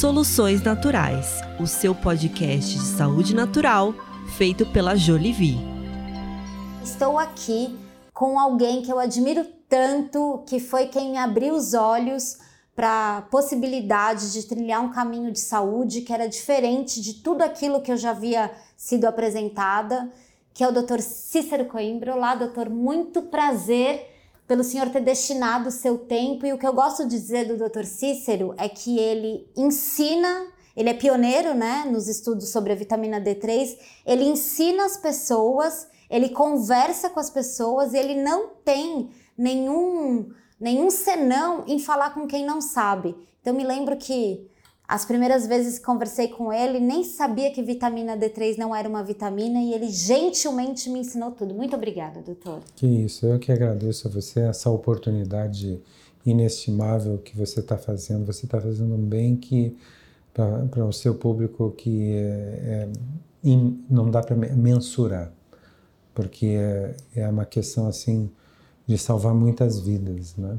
Soluções Naturais, o seu podcast de saúde natural feito pela Jolivie. Estou aqui com alguém que eu admiro tanto, que foi quem me abriu os olhos para a possibilidade de trilhar um caminho de saúde que era diferente de tudo aquilo que eu já havia sido apresentada, que é o Dr. Cícero Coimbra. Olá, doutor, muito prazer pelo senhor ter destinado o seu tempo. E o que eu gosto de dizer do Dr. Cícero é que ele ensina, ele é pioneiro né, nos estudos sobre a vitamina D3, ele ensina as pessoas, ele conversa com as pessoas, ele não tem nenhum, nenhum senão em falar com quem não sabe. Então, me lembro que as primeiras vezes que conversei com ele, nem sabia que vitamina D3 não era uma vitamina e ele gentilmente me ensinou tudo. Muito obrigada, doutor. Que isso, eu que agradeço a você essa oportunidade inestimável que você está fazendo. Você está fazendo um bem que para o seu público que é, é, in, não dá para mensurar, porque é, é uma questão assim de salvar muitas vidas, né?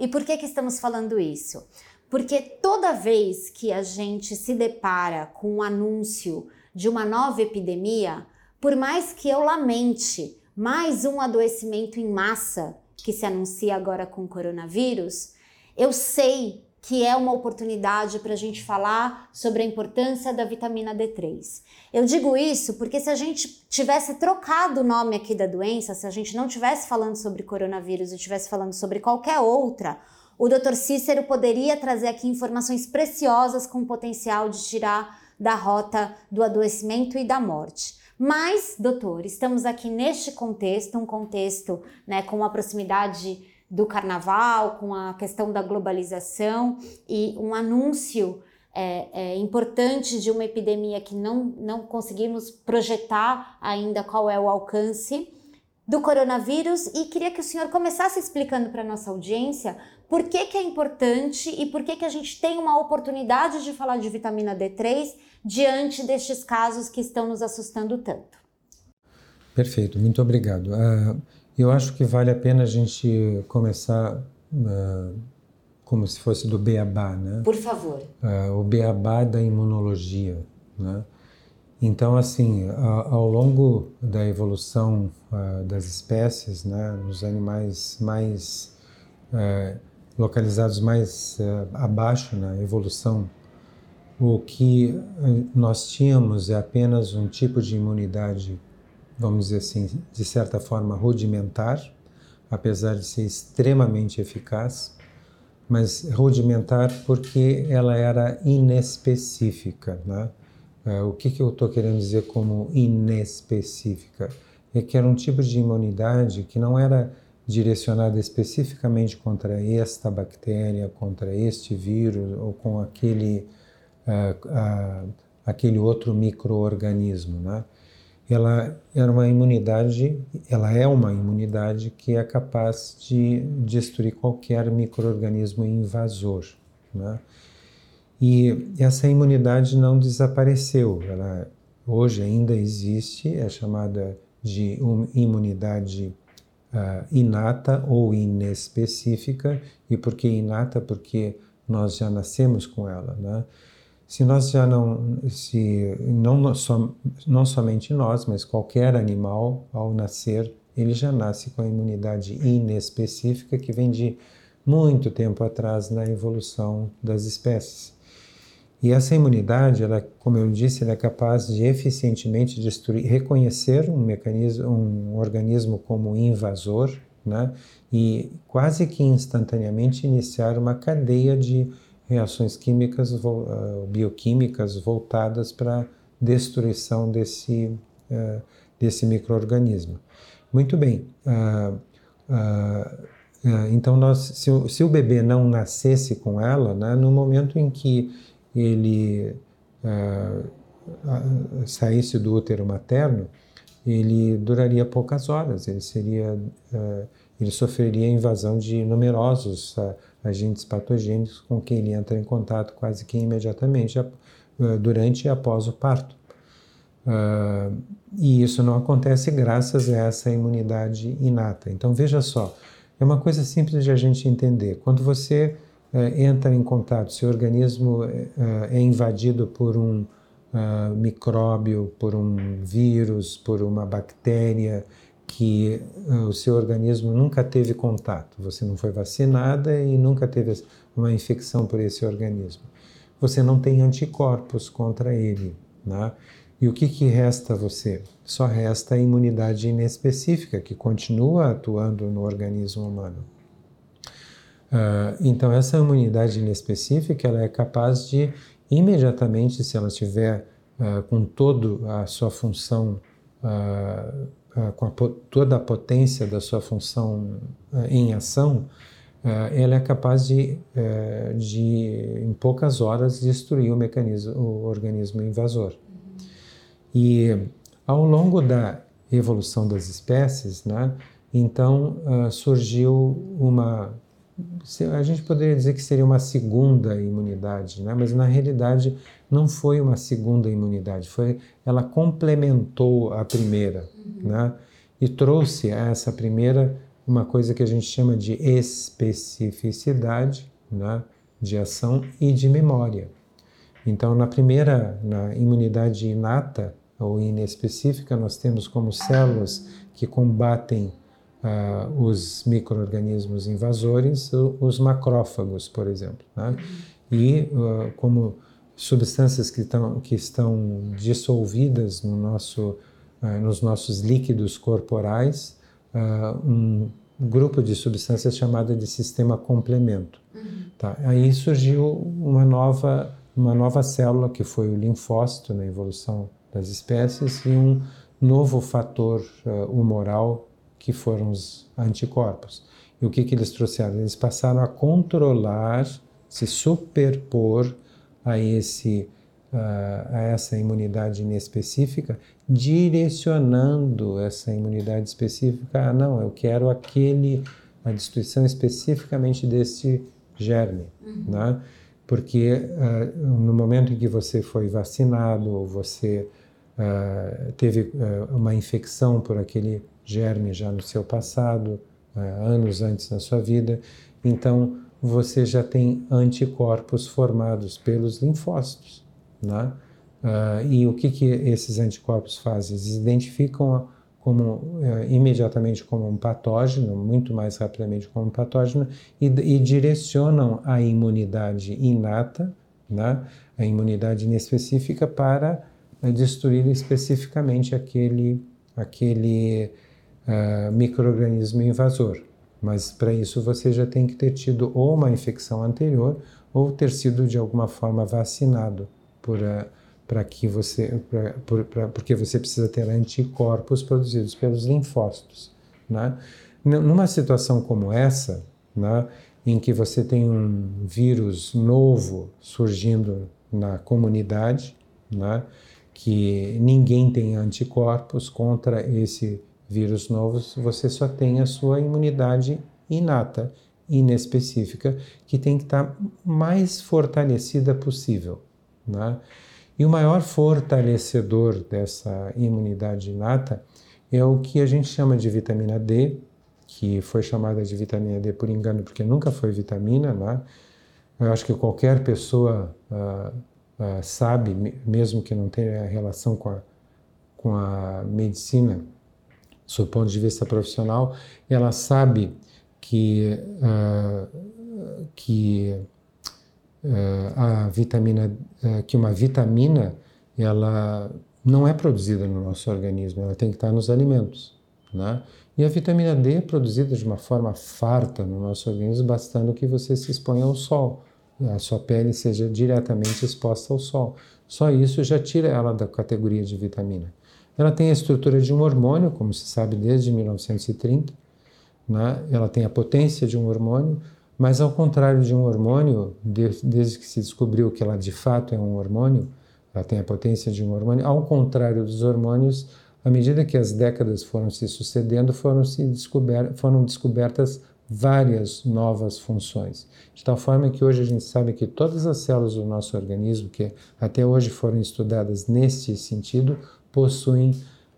E por que que estamos falando isso? Porque toda vez que a gente se depara com um anúncio de uma nova epidemia, por mais que eu lamente mais um adoecimento em massa que se anuncia agora com o coronavírus, eu sei que é uma oportunidade para a gente falar sobre a importância da vitamina D3. Eu digo isso porque se a gente tivesse trocado o nome aqui da doença, se a gente não tivesse falando sobre coronavírus e estivesse falando sobre qualquer outra, o Dr. Cícero poderia trazer aqui informações preciosas com potencial de tirar da rota do adoecimento e da morte. Mas, doutor, estamos aqui neste contexto, um contexto né, com a proximidade do carnaval, com a questão da globalização e um anúncio é, é, importante de uma epidemia que não, não conseguimos projetar ainda qual é o alcance do coronavírus e queria que o senhor começasse explicando para a nossa audiência por que, que é importante e por que, que a gente tem uma oportunidade de falar de vitamina D3 diante destes casos que estão nos assustando tanto. Perfeito, muito obrigado. Uh, eu acho que vale a pena a gente começar uh, como se fosse do beabá, né? Por favor. Uh, o beabá da imunologia, né? Então, assim, ao longo da evolução das espécies, né, nos animais mais localizados mais uh, abaixo na evolução, o que eh, nós tínhamos é apenas um tipo de imunidade, vamos dizer assim, de certa forma rudimentar, apesar de ser extremamente eficaz, mas rudimentar porque ela era inespecífica. Né? Uh, o que, que eu estou querendo dizer como inespecífica? É que era um tipo de imunidade que não era direcionada especificamente contra esta bactéria, contra este vírus ou com aquele, uh, uh, aquele outro microorganismo, né? Ela era uma imunidade, ela é uma imunidade que é capaz de destruir qualquer microorganismo invasor, né? E essa imunidade não desapareceu, ela hoje ainda existe, é chamada de imunidade uh, inata ou inespecífica. E por que inata? Porque nós já nascemos com ela, né? Se nós já não, se não, som, não somente nós, mas qualquer animal, ao nascer, ele já nasce com a imunidade inespecífica que vem de muito tempo atrás na evolução das espécies. E essa imunidade, ela, como eu disse, ela é capaz de eficientemente destruir, reconhecer um mecanismo, um organismo como invasor, né? E quase que instantaneamente iniciar uma cadeia de reações químicas, uh, bioquímicas voltadas para destruição desse uh, desse microorganismo. Muito bem. Uh, então, nós, se, se, o bebê não nascesse com ela, né, no momento em que ele uh, saísse do útero materno, ele duraria poucas horas, ele seria, uh, ele sofreria invasão de numerosos uh, agentes patogênicos com quem ele entra em contato quase que imediatamente durante e após o parto. e isso não acontece graças a essa imunidade inata. Então veja só, é uma coisa simples de a gente entender. Quando você é, entra em contato, se o organismo é, é invadido por um uh, micróbio, por um vírus, por uma bactéria que uh, o seu organismo nunca teve contato, você não foi vacinada e nunca teve uma infecção por esse organismo. Você não tem anticorpos contra ele, né? E o que, que resta a você? Só resta a imunidade inespecífica, que continua atuando no organismo humano. Uh, então, essa imunidade inespecífica ela é capaz de, imediatamente, se ela estiver uh, com toda a sua função, uh, com a, toda a potência da sua função em ação, ela é capaz de, eh, de, em poucas horas, destruir o mecanismo, o organismo invasor. E ao longo da evolução das espécies, né, então surgiu uma a gente poderia dizer que seria uma segunda imunidade, né? mas na realidade não foi uma segunda imunidade, foi ela complementou a primeira, uhum. né? e trouxe a essa primeira uma coisa que a gente chama de especificidade, né? de ação e de memória. Então, na primeira, na imunidade inata, ou inespecífica, nós temos como células que combatem uh, os micro-organismos invasores, os macrófagos, por exemplo. Né? E uh, como substâncias que, tão, que estão dissolvidas no nosso, uh, nos nossos líquidos corporais, um grupo de substâncias chamada de sistema complemento. Uhum. Tá? Aí surgiu uma nova, uma nova célula, que foi o linfócito na evolução das espécies e um novo fator uh, humoral que foram os anticorpos. E o que, que eles trouxeram? Eles passaram a controlar, se superpor a, esse, uh, a essa imunidade inespecífica, direcionando essa imunidade específica. Ah, não, eu quero aquele, a destruição especificamente desse germe, uhum. né? Porque uh, no momento em que você foi vacinado ou você uh, teve uh, uma infecção por aquele germe já no seu passado, uh, anos antes da sua vida, então você já tem anticorpos formados pelos linfócitos, né? e o que, que esses anticorpos fazem? Eles identificam como imediatamente como um patógeno, muito mais rapidamente como um patógeno, e, e direcionam a imunidade inata, né? a imunidade inespecífica, para né, destruir especificamente aquele, aquele uh, microorganismo invasor. Mas para isso você já tem que ter tido ou uma infecção anterior ou ter sido de alguma forma vacinado por uh, para que você pra, por, pra, porque você precisa ter anticorpos produzidos pelos linfócitos, né? Numa situação como essa, né, em que você tem um vírus novo surgindo na comunidade, né, que ninguém tem anticorpos contra esse vírus novo, você só tem a sua imunidade inata, inespecífica, que tem que estar mais fortalecida possível. Né? E o maior fortalecedor dessa imunidade inata é o que a gente chama de vitamina D, que foi chamada de vitamina D por engano, porque nunca foi vitamina, né? Eu acho que qualquer pessoa uh, uh, sabe, mesmo que não tenha relação com a, com a medicina, do ponto de vista profissional, ela sabe que, uh, que a vitamina, que uma vitamina, ela não é produzida no nosso organismo, ela tem que estar nos alimentos, né? E a vitamina D é produzida de uma forma farta no nosso organismo, bastando que você se exponha ao sol a sua pele seja diretamente exposta ao sol. Só isso já tira ela da categoria de vitamina. Ela tem a estrutura de um hormônio, como se sabe desde 1930, né? ela tem a potência de um hormônio, mas ao contrário de um hormônio, desde que se descobriu que ela de fato é um hormônio, ela tem a potência de um hormônio, ao contrário dos hormônios, à medida que as décadas foram se sucedendo, foram, se descober, foram descobertas várias novas funções. De tal forma que hoje a gente sabe que todas as células do nosso organismo, que até hoje foram estudadas nesse sentido, possuem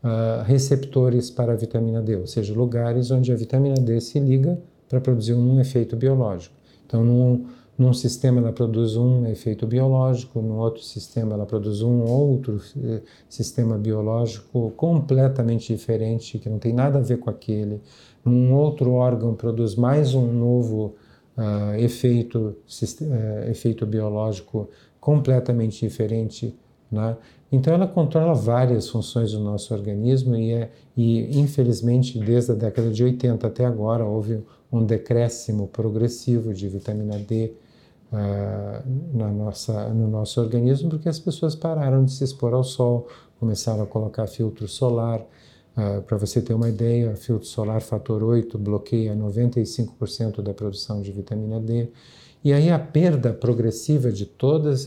uh, receptores para a vitamina D, ou seja, lugares onde a vitamina D se liga para produzir um efeito biológico. Então, num, num sistema ela produz um efeito biológico, no outro sistema ela produz um outro eh, sistema biológico completamente diferente, que não tem nada a ver com aquele. Num outro órgão produz mais um novo uh, efeito, uh, efeito biológico completamente diferente. Né? Então ela controla várias funções do nosso organismo e, é, e infelizmente desde a década de 80 até agora houve um decréscimo progressivo de vitamina D uh, na nossa, no nosso organismo porque as pessoas pararam de se expor ao sol, começaram a colocar filtro solar. Uh, Para você ter uma ideia, filtro solar fator 8 bloqueia 95% da produção de vitamina D. E aí a perda progressiva de todas,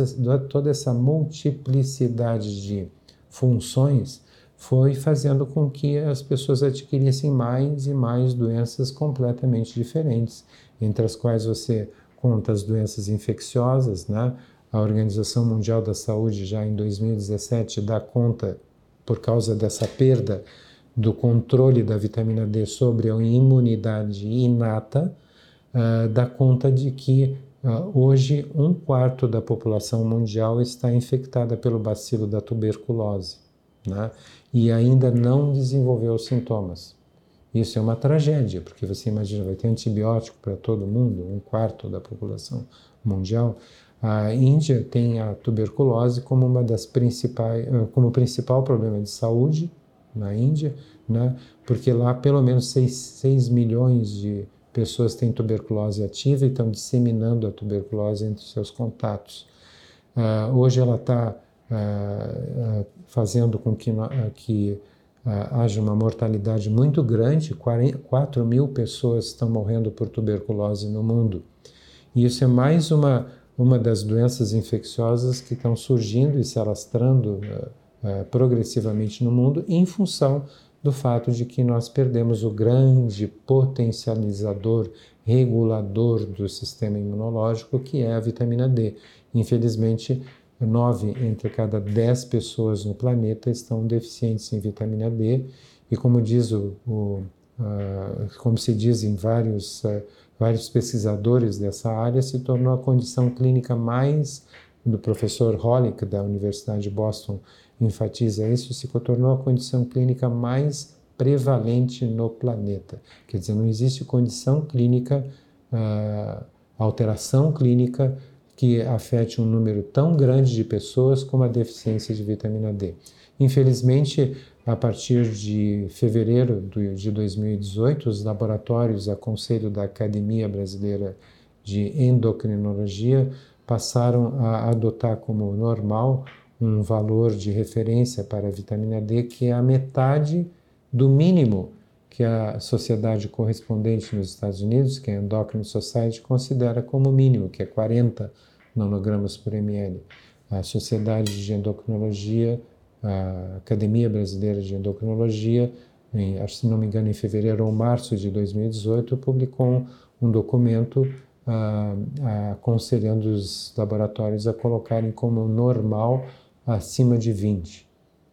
toda essa multiplicidade de funções foi fazendo com que as pessoas adquirissem mais e mais doenças completamente diferentes, entre as quais você conta as doenças infecciosas, né? A Organização Mundial da Saúde já em 2017 dá conta por causa dessa perda do controle da vitamina D sobre a imunidade inata, uh, dá conta de que hoje, um quarto da população mundial está infectada pelo bacilo da tuberculose né? e ainda não desenvolveu sintomas. Isso é uma tragédia, porque você imagina, vai ter antibiótico para todo mundo, um quarto da população mundial. A Índia tem a tuberculose como uma das principais, ah, como principal problema de saúde na Índia, né? porque lá pelo menos 6, 6 milhões de pessoas têm tuberculose ativa e estão disseminando a tuberculose entre seus contatos. Uh, hoje ela está uh, uh, fazendo com que, que haja uma mortalidade muito grande, 40, 4 mil pessoas estão morrendo por tuberculose no mundo. E isso é mais uma, uma das doenças infecciosas que estão surgindo e se alastrando progressivamente no mundo em função do fato de que nós perdemos o grande potencializador, regulador do sistema imunológico, que é a vitamina D. Infelizmente, nove entre cada dez pessoas no planeta estão deficientes em vitamina D, e como diz o, o como se diz em vários, vários pesquisadores dessa área, se tornou a condição clínica mais do professor Hollick da Universidade de Boston enfatiza isso, se tornou a condição clínica mais prevalente no planeta. Quer dizer, não existe condição clínica, uh, alteração clínica que afete um número tão grande de pessoas como a deficiência de vitamina D. Infelizmente, a partir de fevereiro de 2018, os laboratórios a conselho da Academia Brasileira de Endocrinologia passaram a adotar como normal um valor de referência para a vitamina D que é a metade do mínimo que a sociedade correspondente nos Estados Unidos, que é a Endocrine Society, considera como mínimo, que é 40 nanogramas por ml. A Sociedade de Endocrinologia, a Academia Brasileira de Endocrinologia, em, se não me engano, em fevereiro ou março de 2018, publicou um documento ah, aconselhando os laboratórios a colocarem como normal acima de 20.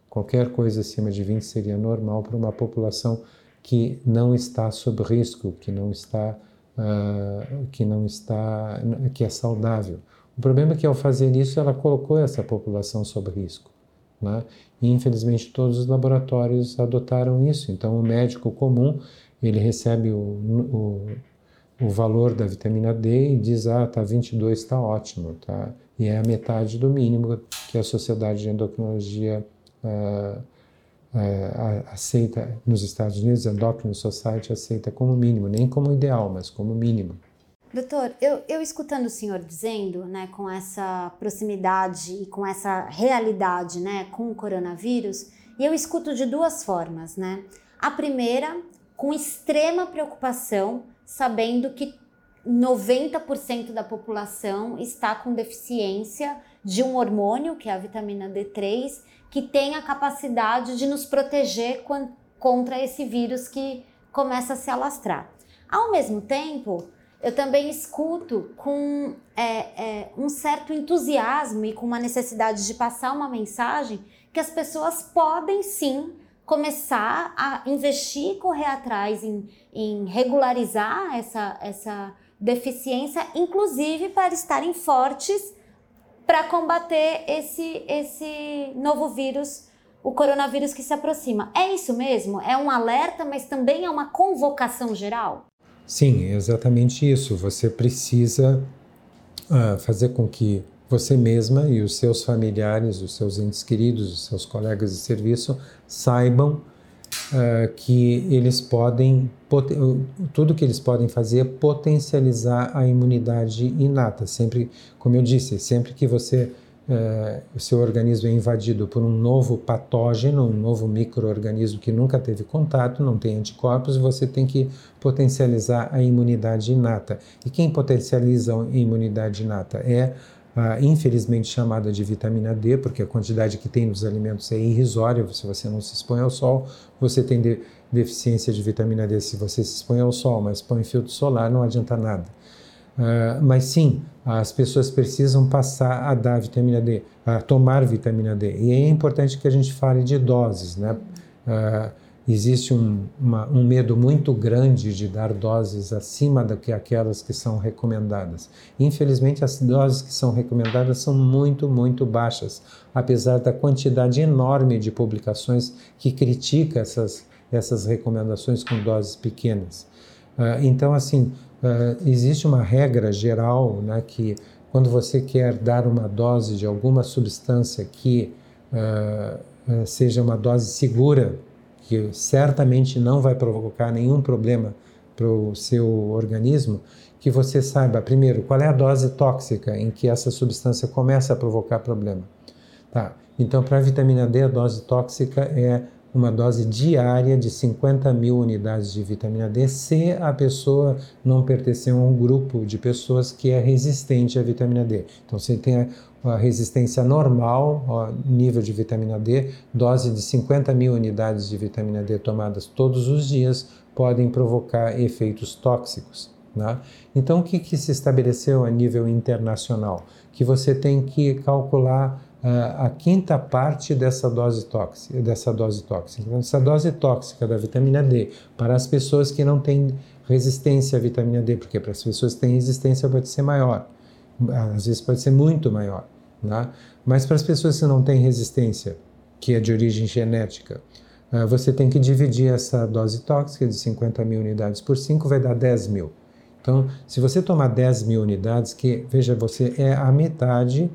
Qualquer coisa acima de 20 seria normal para uma população que não está sob risco, que não está, uh, que não está, que é saudável. O problema é que ao fazer isso ela colocou essa população sob risco, né? E infelizmente todos os laboratórios adotaram isso. Então o médico comum ele recebe o, o, o valor da vitamina D e diz ah tá 22 está ótimo, tá? E é a metade do mínimo que a Sociedade de Endocrinologia uh, uh, aceita nos Estados Unidos, a Endocrine Society aceita como mínimo, nem como ideal, mas como mínimo. Doutor, eu, eu escutando o senhor dizendo, né, com essa proximidade e com essa realidade, né, com o coronavírus, e eu escuto de duas formas, né? A primeira, com extrema preocupação, sabendo que 90% da população está com deficiência de um hormônio, que é a vitamina D3, que tem a capacidade de nos proteger contra esse vírus que começa a se alastrar. Ao mesmo tempo, eu também escuto com é, é, um certo entusiasmo e com uma necessidade de passar uma mensagem que as pessoas podem sim começar a investir e correr atrás em, em regularizar essa, essa deficiência, inclusive para estarem fortes para combater esse, esse novo vírus, o coronavírus que se aproxima. É isso mesmo? É um alerta, mas também é uma convocação geral? Sim, é exatamente isso. Você precisa uh, fazer com que você mesma e os seus familiares, os seus entes queridos, os seus colegas de serviço saibam uh, que eles podem, tudo que eles podem fazer é potencializar a imunidade inata. Sempre, como eu disse, sempre que você uh, o seu organismo é invadido por um novo patógeno, um novo microorganismo que nunca teve contato, não tem anticorpos, você tem que potencializar a imunidade inata. E quem potencializa a imunidade inata é ah, infelizmente chamada de vitamina D, porque a quantidade que tem nos alimentos é irrisória. Se você não se expõe ao sol, você tem de, deficiência de vitamina D. Se você se expõe ao sol, mas põe filtro solar, não adianta nada. Uh, mas sim, as pessoas precisam passar a dar vitamina D, a tomar vitamina D. E é importante que a gente fale de doses, né? Uh, existe um, uma, um medo muito grande de dar doses acima do que aquelas que são recomendadas. Infelizmente, as doses que são recomendadas são muito, muito baixas, apesar da quantidade enorme de publicações que critica essas, essas recomendações com doses pequenas. Uh, então, assim, uh, existe uma regra geral né, que quando você quer dar uma dose de alguma substância que uh, seja uma dose segura, que certamente não vai provocar nenhum problema para o seu organismo, que você saiba, primeiro, qual é a dose tóxica em que essa substância começa a provocar problema. Tá. Então, para a vitamina D, a dose tóxica é uma dose diária de 50 mil unidades de vitamina D se a pessoa não pertencer a um grupo de pessoas que é resistente à vitamina D. Então, você tem a resistência normal, ó, nível de vitamina D, dose de 50 mil unidades de vitamina D tomadas todos os dias podem provocar efeitos tóxicos. Né? Então, o que, que se estabeleceu a nível internacional? Que você tem que calcular a quinta parte dessa dose tóxica, dessa dose tóxica. Então, essa dose tóxica da vitamina D para as pessoas que não têm resistência à vitamina D, porque para as pessoas que têm resistência pode ser maior, às vezes pode ser muito maior. Né? Mas para as pessoas que não têm resistência, que é de origem genética, uh, você tem que dividir essa dose tóxica de 50 mil unidades por 5, vai dar 10 mil. Então, se você tomar 10 mil unidades, que veja, você é a metade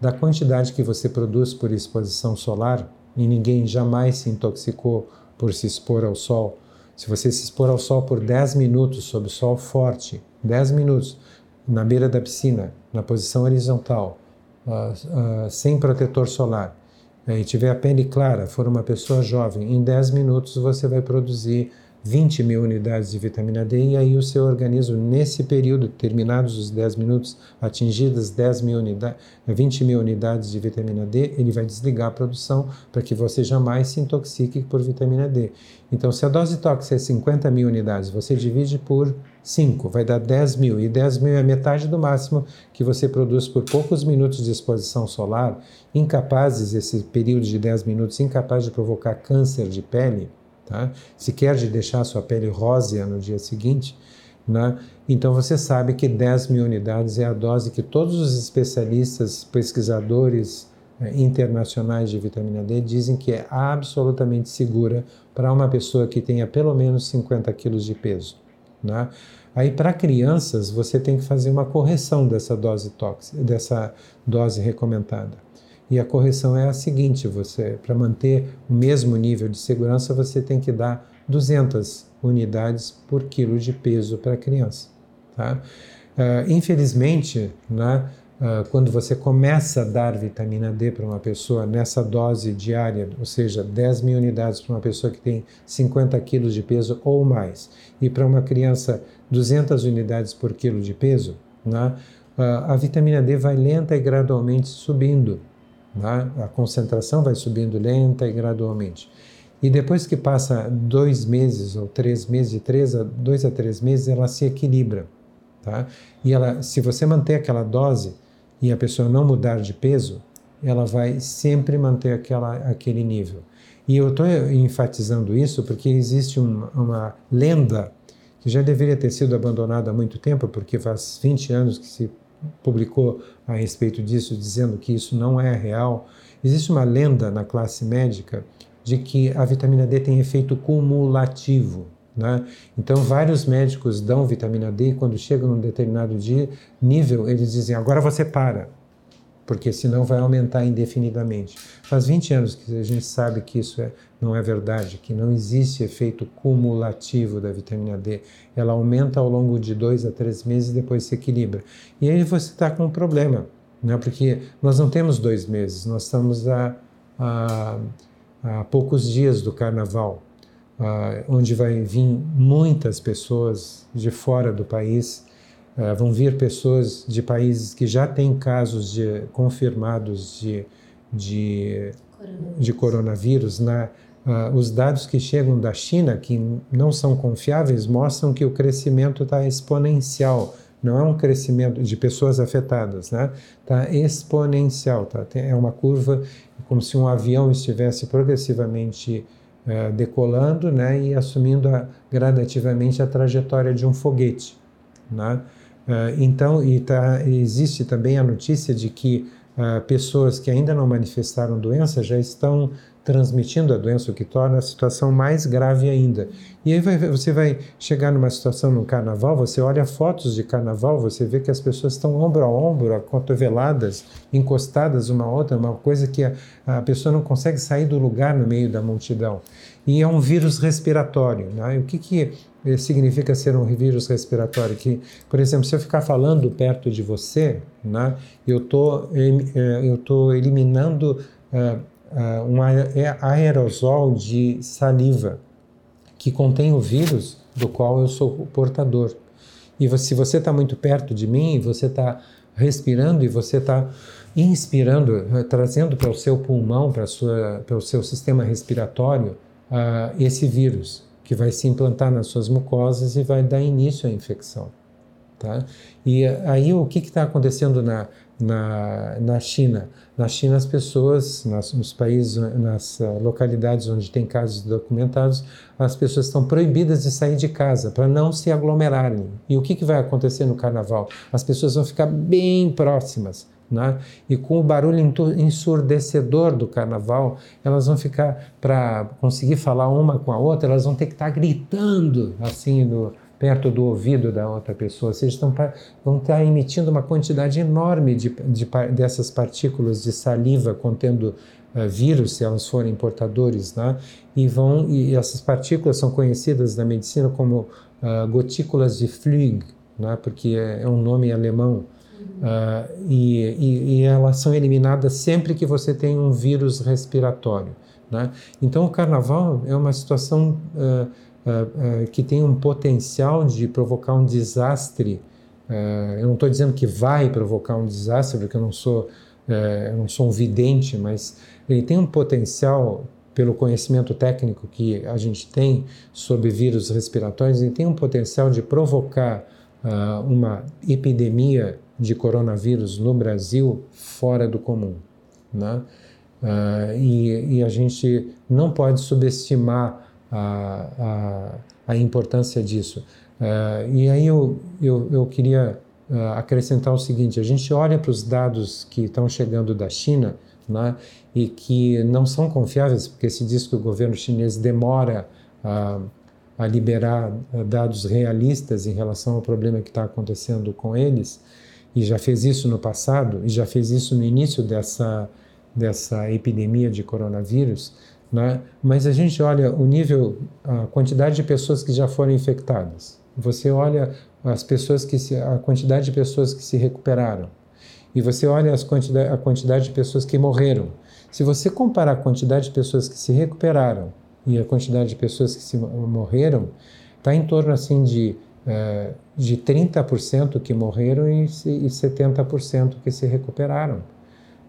da quantidade que você produz por exposição solar, e ninguém jamais se intoxicou por se expor ao sol. Se você se expor ao sol por 10 minutos sob sol forte, 10 minutos na beira da piscina, na posição horizontal, uh, uh, sem protetor solar e tiver a pele clara, for uma pessoa jovem, em 10 minutos você vai produzir 20 mil unidades de vitamina D e aí o seu organismo, nesse período, terminados os 10 minutos, atingidas 10 mil unidades, 20 mil unidades de vitamina D, ele vai desligar a produção para que você jamais se intoxique por vitamina D. Então, se a dose tóxica é 50 mil unidades, você divide por 5, vai dar 10 mil, e 10 mil é metade do máximo que você produz por poucos minutos de exposição solar, incapazes, esse período de 10 minutos, incapaz de provocar câncer de pele, tá? se quer de deixar sua pele rósea no dia seguinte, né? então você sabe que 10 mil unidades é a dose que todos os especialistas, pesquisadores eh, internacionais de vitamina D dizem que é absolutamente segura para uma pessoa que tenha pelo menos 50 quilos de peso. Né? Aí, para crianças, você tem que fazer uma correção dessa dose tóxica, dessa dose recomendada. E a correção é a seguinte: você, para manter o mesmo nível de segurança, você tem que dar 200 unidades por quilo de peso para a criança. Tá? Uh, infelizmente, né, uh, quando você começa a dar vitamina D para uma pessoa nessa dose diária, ou seja, 10 mil unidades para uma pessoa que tem 50 quilos de peso ou mais, e para uma criança 200 unidades por quilo de peso, né, uh, a vitamina D vai lenta e gradualmente subindo. Né? A concentração vai subindo lenta e gradualmente. E depois que passa dois meses ou três meses, de três a, dois a três meses, ela se equilibra. Tá? E ela, se você manter aquela dose e a pessoa não mudar de peso, ela vai sempre manter aquela, aquele nível. E eu estou enfatizando isso porque existe uma lenda que já deveria ter sido abandonado há muito tempo, porque faz 20 anos que se publicou a respeito disso, dizendo que isso não é real. Existe uma lenda na classe médica de que a vitamina D tem efeito cumulativo. Né? Então, vários médicos dão vitamina D e quando chegam num determinado dia, nível, eles dizem: agora você para, porque senão vai aumentar indefinidamente. Faz 20 anos que a gente sabe que isso é, não é verdade, que não existe efeito cumulativo da vitamina D. Ela aumenta ao longo de dois a três meses e depois se equilibra. E aí você está com um problema, né? porque nós não temos dois meses, nós estamos a, a, a poucos dias do carnaval uh, onde vai vir muitas pessoas de fora do país. Uh, vão vir pessoas de países que já têm casos de, confirmados de, de, coronavírus. de coronavírus. Na, uh, os dados que chegam da China, que não são confiáveis, mostram que o crescimento está exponencial não é um crescimento de pessoas afetadas, né? Está exponencial, tá? É uma curva como se um avião estivesse progressivamente é, decolando né, e assumindo a, gradativamente a trajetória de um foguete. Né? É, então, e tá, existe também a notícia de que uh, pessoas que ainda não manifestaram doença já estão transmitindo a doença, o que torna a situação mais grave ainda. E aí vai, você vai chegar numa situação no carnaval, você olha fotos de carnaval, você vê que as pessoas estão ombro a ombro, cotoveladas, encostadas uma à outra, uma coisa que a, a pessoa não consegue sair do lugar no meio da multidão. E é um vírus respiratório. Né? O que, que significa ser um vírus respiratório? Que, por exemplo, se eu ficar falando perto de você, né, eu tô, eh, estou eliminando uh, uh, um aerosol de saliva que contém o vírus do qual eu sou portador. E se você está muito perto de mim, você está respirando e você está inspirando, eh, trazendo para o seu pulmão, para o seu sistema respiratório, uh, esse vírus, que vai se implantar nas suas mucosas e vai dar início à infecção. Tá? E aí o que está acontecendo na, na, na China? Na China, as pessoas, nas, nos países, nas uh, localidades onde tem casos documentados, as pessoas estão proibidas de sair de casa para não se aglomerarem. E o que, que vai acontecer no carnaval? As pessoas vão ficar bem próximas. Né? E com o barulho ensurdecedor do carnaval, elas vão ficar, para conseguir falar uma com a outra, elas vão ter que estar tá gritando assim no, perto do ouvido da outra pessoa, seja, estão, vão estar emitindo uma quantidade enorme de, de, dessas partículas de saliva contendo uh, vírus, se elas forem portadores, né? e, vão, e essas partículas são conhecidas na medicina como uh, gotículas de Flügge, né? porque é, é um nome alemão, uh, e, e, e, elas são eliminadas sempre que você tem um vírus respiratório. Né? Então, o carnaval é uma situação uh, uh, que tem um potencial de provocar um desastre. Eu não estou dizendo que vai provocar um desastre, porque eu não sou, eu não sou um vidente, mas ele tem um potencial pelo conhecimento técnico que a gente tem sobre vírus respiratórios, ele tem um potencial de provocar uma epidemia de coronavírus no Brasil fora do comum. Né? Uh, e, e, a gente não pode subestimar a, a, a importância disso. Uh, e aí eu, eu, eu queria uh, acrescentar o seguinte: a gente olha para os dados que estão chegando da China né, e que não são confiáveis, porque se diz que o governo chinês demora a liberar dados realistas em relação ao problema que está acontecendo com eles, e já fez isso no passado, e já fez isso no início dessa, dessa epidemia de coronavírus. Né? Mas a gente olha o nível, a quantidade de pessoas que já foram infectadas. Você olha as pessoas que se, a quantidade de pessoas que se recuperaram. E você olha as quantidade, a quantidade de pessoas que morreram. Se você comparar a quantidade de pessoas que se recuperaram e a quantidade de pessoas que se morreram, está em torno assim de, uh, de 30% que morreram e, e 70% que se recuperaram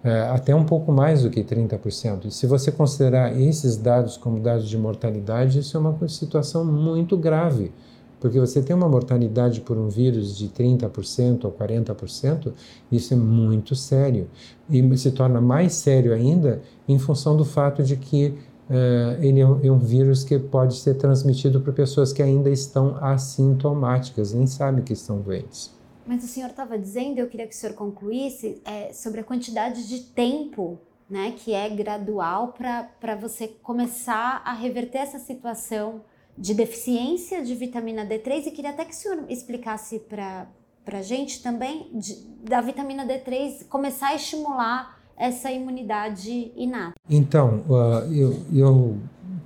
é, até um pouco mais do que 30%. E se você considerar esses dados como dados de mortalidade, isso é uma situação muito grave, porque você tem uma mortalidade por um vírus de 30% ou 40%, isso é muito sério. E se torna mais sério ainda em função do fato de que uh, ele é um, é um, vírus que pode ser transmitido por pessoas que ainda estão assintomáticas, nem sabem que estão doentes. Mas o senhor estava dizendo, eu queria que o senhor concluísse, é, sobre a quantidade de tempo né, que é gradual para você começar a reverter essa situação de deficiência de vitamina D3 e queria até que o senhor explicasse para a gente também de, da vitamina D3 começar a estimular essa imunidade inata. Então, uh, eu, eu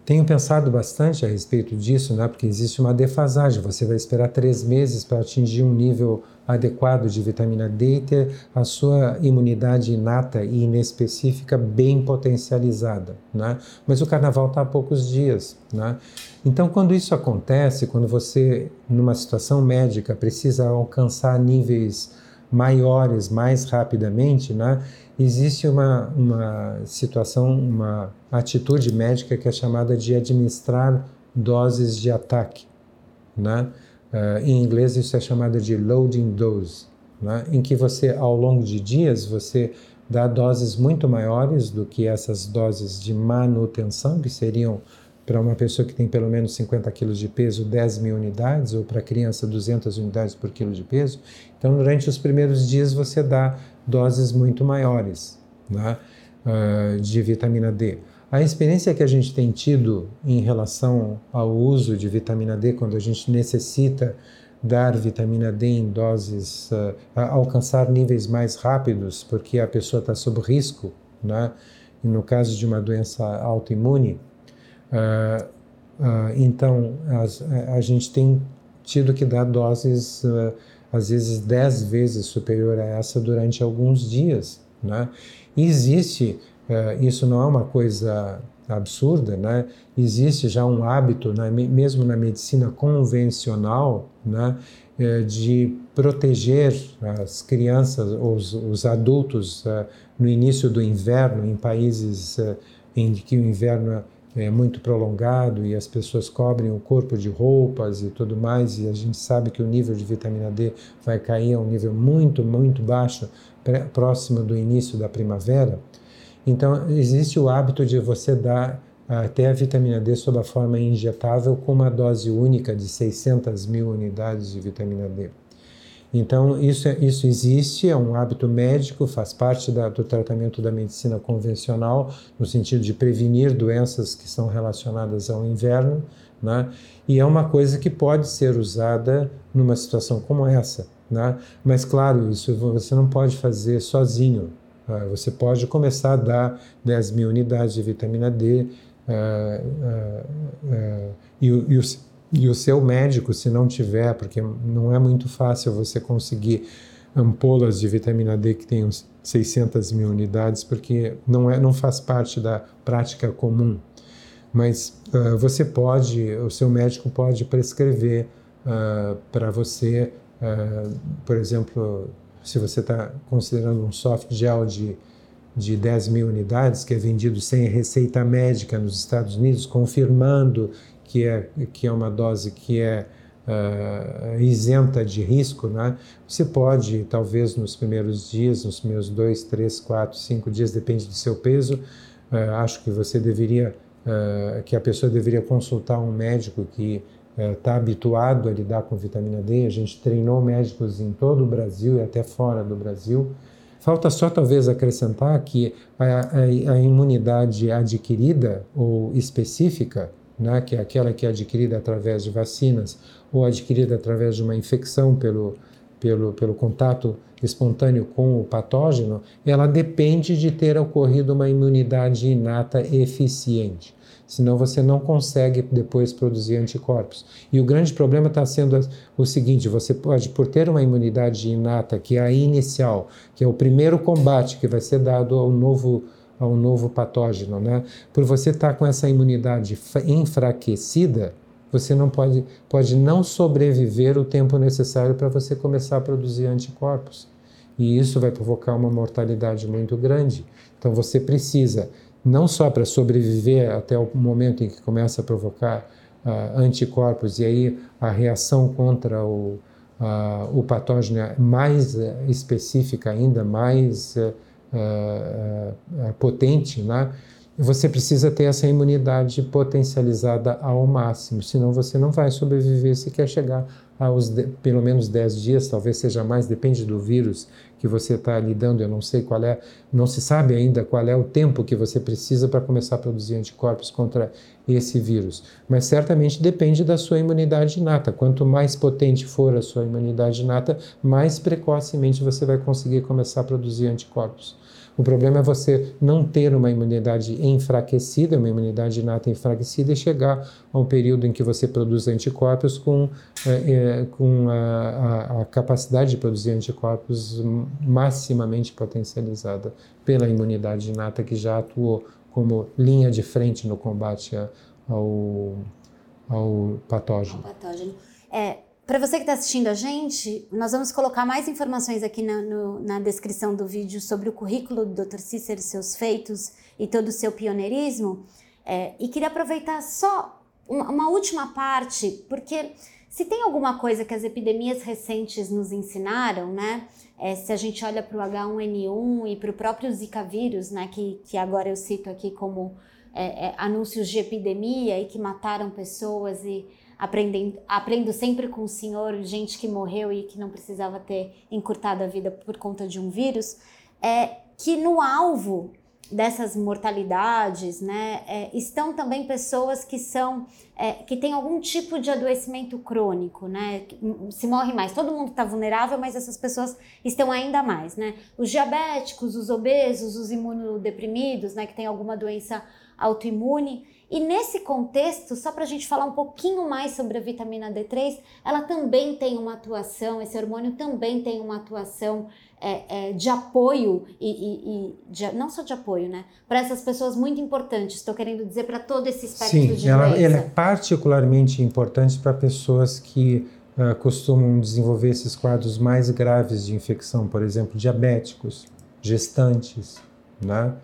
tenho pensado bastante a respeito disso, né, porque existe uma defasagem. Você vai esperar três meses para atingir um nível adequado de vitamina D e ter a sua imunidade inata e inespecífica bem potencializada. Né? Mas o carnaval está há poucos dias. Né? Então, quando isso acontece, quando você, numa situação médica, precisa alcançar níveis maiores mais rapidamente, né? Existe uma, uma situação, uma atitude médica que é chamada de administrar doses de ataque. Né? Uh, em inglês isso é chamado de loading dose, né? em que você, ao longo de dias, você dá doses muito maiores do que essas doses de manutenção, que seriam para uma pessoa que tem pelo menos 50 quilos de peso, 10 mil unidades, ou para criança, 200 unidades por quilo de peso. Então, durante os primeiros dias, você dá doses muito maiores né, uh, de vitamina D. A experiência que a gente tem tido em relação ao uso de vitamina D, quando a gente necessita dar vitamina D em doses, uh, alcançar níveis mais rápidos, porque a pessoa está sob risco, né? E no caso de uma doença autoimune, uh, uh, então a, a, gente tem tido que dar doses às vezes dez vezes superior a essa durante alguns dias, né? Existe é, isso não é uma coisa absurda, né? Existe já um hábito, né, mesmo na medicina convencional, né, é, de proteger as crianças, os, os adultos é, no início do inverno, em países em que o inverno é muito prolongado e as pessoas cobrem o corpo de roupas e tudo mais, e a gente sabe que o nível de vitamina D vai cair a um nível muito, muito baixo, próximo do início da primavera. Então, existe o hábito de você dar até a vitamina D sob a forma injetável com uma dose única de 600 mil unidades de vitamina D. Então, isso, é, isso existe, é um hábito médico, faz parte da, do tratamento da medicina convencional, no sentido de prevenir doenças que são relacionadas ao inverno, né? e é uma coisa que pode ser usada numa situação como essa. Né? Mas, claro, isso você não pode fazer sozinho. Ah, você pode começar a dar 10 mil unidades de vitamina D uh, uh, e, e, o, e o seu médico, se não tiver, porque não é muito fácil você conseguir ampolas de vitamina D que tenham 600 mil unidades, porque não, é, não faz parte da prática comum. Mas uh, você pode, o seu médico pode prescrever uh, para você, uh, por exemplo, se você está considerando um soft gel de, de 10 mil unidades, que é vendido sem receita médica nos Estados Unidos, confirmando que é, que é uma dose que é uh, isenta de risco, né? você pode, talvez nos primeiros dias, nos primeiros dois, três, quatro, cinco dias, depende do seu peso, uh, acho que você deveria, uh, que a pessoa deveria consultar um médico que está habituado a lidar com vitamina D. A gente treinou médicos em todo o Brasil e até fora do Brasil. Falta só talvez acrescentar que a, a, a imunidade adquirida ou específica, né, que é aquela que é adquirida através de vacinas ou adquirida através de uma infecção pelo, pelo, pelo contato espontâneo com o patógeno, ela depende de ter ocorrido uma imunidade inata eficiente senão você não consegue depois produzir anticorpos. E o grande problema está sendo o seguinte: você pode, por ter uma imunidade inata, que é a inicial, que é o primeiro combate que vai ser dado ao novo ao novo patógeno, né? Por você estar tá com essa imunidade enfraquecida, você não pode, pode não sobreviver o tempo necessário para você começar a produzir anticorpos. E isso vai provocar uma mortalidade muito grande. Então você precisa não só para sobreviver até o momento em que começa a provocar uh, anticorpos e aí a reação contra o, uh, o patógeno é mais uh, específica ainda, mais potente, né? você precisa ter essa imunidade potencializada ao máximo, senão você não vai sobreviver se quer chegar aos de, pelo menos 10 dias, talvez seja mais, depende do vírus que você está lidando. Eu não sei qual é, não se sabe ainda qual é o tempo que você precisa para começar a produzir anticorpos contra esse vírus, mas certamente depende da sua imunidade inata. Quanto mais potente for a sua imunidade inata, mais precocemente você vai conseguir começar a produzir anticorpos. O problema é você não ter uma imunidade enfraquecida, uma imunidade inata enfraquecida e chegar a um período em que você produz anticorpos com, é, com a, a, a capacidade de produzir anticorpos maximamente potencializada pela imunidade inata que já atuou como linha de frente no combate ao, ao patógeno. Patógeno. É, para você que está assistindo a gente, nós vamos colocar mais informações aqui na, no, na descrição do vídeo sobre o currículo do Dr. Cícero, seus feitos e todo o seu pioneirismo. É, e queria aproveitar só uma, uma última parte, porque se tem alguma coisa que as epidemias recentes nos ensinaram, né? É, se a gente olha para o H1N1 e para o próprio Zika vírus, né? Que, que agora eu cito aqui como é, é, anúncios de epidemia e que mataram pessoas e aprendendo, aprendo sempre com o senhor, gente que morreu e que não precisava ter encurtado a vida por conta de um vírus, é que no alvo dessas mortalidades, né, é, estão também pessoas que são é, que têm algum tipo de adoecimento crônico, né, se morre mais. Todo mundo está vulnerável, mas essas pessoas estão ainda mais, né. Os diabéticos, os obesos, os imunodeprimidos, né, que têm alguma doença autoimune. E nesse contexto, só para a gente falar um pouquinho mais sobre a vitamina D3, ela também tem uma atuação, esse hormônio também tem uma atuação é, é, de apoio e, e, e de, não só de apoio, né? Para essas pessoas muito importantes. Estou querendo dizer para todo esse espectro Sim, de ela, doença. ela é particularmente importante para pessoas que uh, costumam desenvolver esses quadros mais graves de infecção, por exemplo, diabéticos, gestantes, né?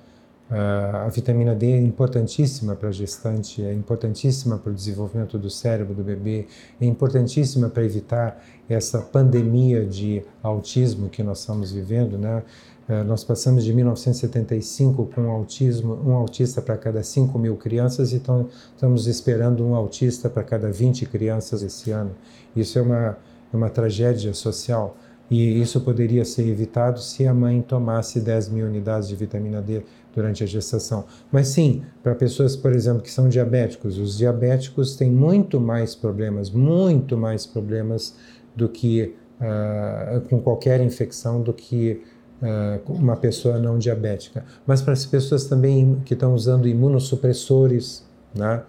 Uh, a vitamina D é importantíssima para a gestante, é importantíssima para o desenvolvimento do cérebro do bebê, é importantíssima para evitar essa pandemia de autismo que nós estamos vivendo, né? Uh, nós passamos de 1975 com autismo, um autista para cada 5 mil crianças então estamos esperando um autista para cada 20 crianças esse ano. Isso é uma, é uma tragédia social. E isso poderia ser evitado se a mãe tomasse 10 mil unidades de vitamina D durante a gestação. Mas sim, para pessoas, por exemplo, que são diabéticos, os diabéticos têm muito mais problemas, muito mais problemas do que uh, com qualquer infecção do que uh, uma pessoa não diabética. Mas para as pessoas também que estão usando imunossupressores, né,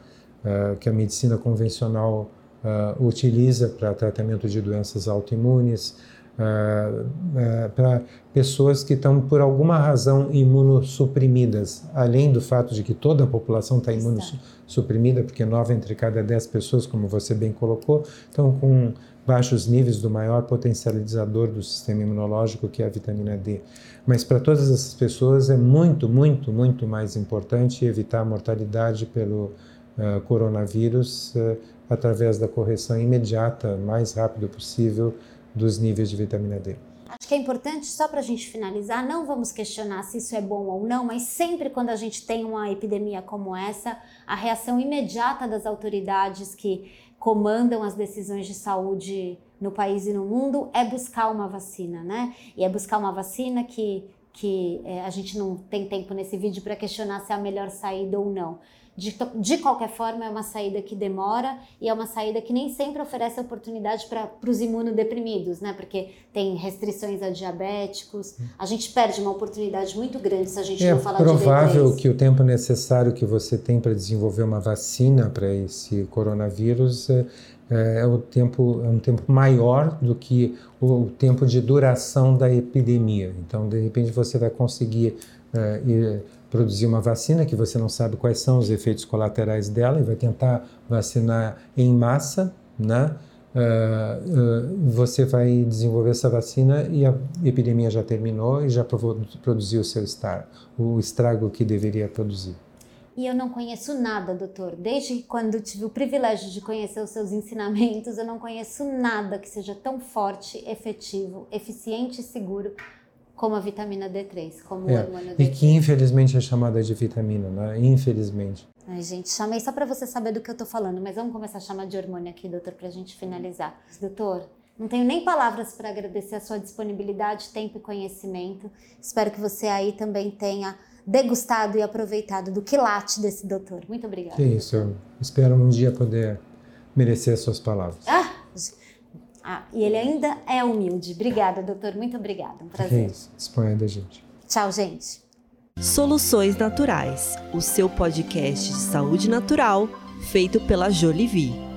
uh, que a medicina convencional utiliza para tratamento de doenças autoimunes, uh, uh, para pessoas que estão por alguma razão imunossuprimidas, além do fato de que toda a população está imunossuprimida, porque nove entre cada dez pessoas, como você bem colocou, estão com baixos níveis do maior potencializador do sistema imunológico, que é a vitamina D. Mas para todas essas pessoas é muito, muito, muito mais importante evitar a mortalidade pelo uh, coronavírus através da correção imediata, mais rápido possível, dos níveis de vitamina D. Acho que é importante, só para a gente finalizar, não vamos questionar se isso é bom ou não, mas sempre quando a gente tem uma epidemia como essa, a reação imediata das autoridades que comandam as decisões de saúde no país e no mundo é buscar uma vacina, né? E é buscar uma vacina que, que é, a gente não tem tempo nesse vídeo para questionar se é a melhor saída ou não. De, de qualquer forma, é uma saída que demora e é uma saída que nem sempre oferece oportunidade para os imunodeprimidos, né? Porque tem restrições a diabéticos. A gente perde uma oportunidade muito grande se a gente é não falar de É provável que o tempo necessário que você tem para desenvolver uma vacina para esse coronavírus é, é, o tempo é um tempo maior do que o tempo de duração da epidemia. Então, de repente, você vai conseguir é, ir produzir uma vacina que você não sabe quais são os efeitos colaterais dela e vai tentar vacinar em massa, né? Uh, uh, você vai desenvolver essa vacina e a epidemia já terminou e já produziu o seu estrago, o estrago que deveria produzir. E eu não conheço nada, doutor. Desde quando tive o privilégio de conhecer os seus ensinamentos, eu não conheço nada que seja tão forte, efetivo, eficiente e seguro como a vitamina D3, como É, o hormônio D3. E que infelizmente é chamada de vitamina, né? Infelizmente. Ai, gente, chamei só para você saber do que eu tô falando, mas vamos começar a chamar de hormônio aqui, doutor, pra gente finalizar. Doutor, não tenho nem palavras para agradecer a sua disponibilidade, tempo e conhecimento. Espero que você aí também tenha degustado e aproveitado do quilate desse doutor. Muito obrigada. Que isso, eu espero um dia poder merecer as suas palavras. Ah, ah, e ele ainda é humilde. Obrigada, doutor. Muito obrigada. Um prazer. isso, disponha da gente. Tchau, gente. Soluções Naturais, o seu podcast de saúde natural feito pela Jolivie.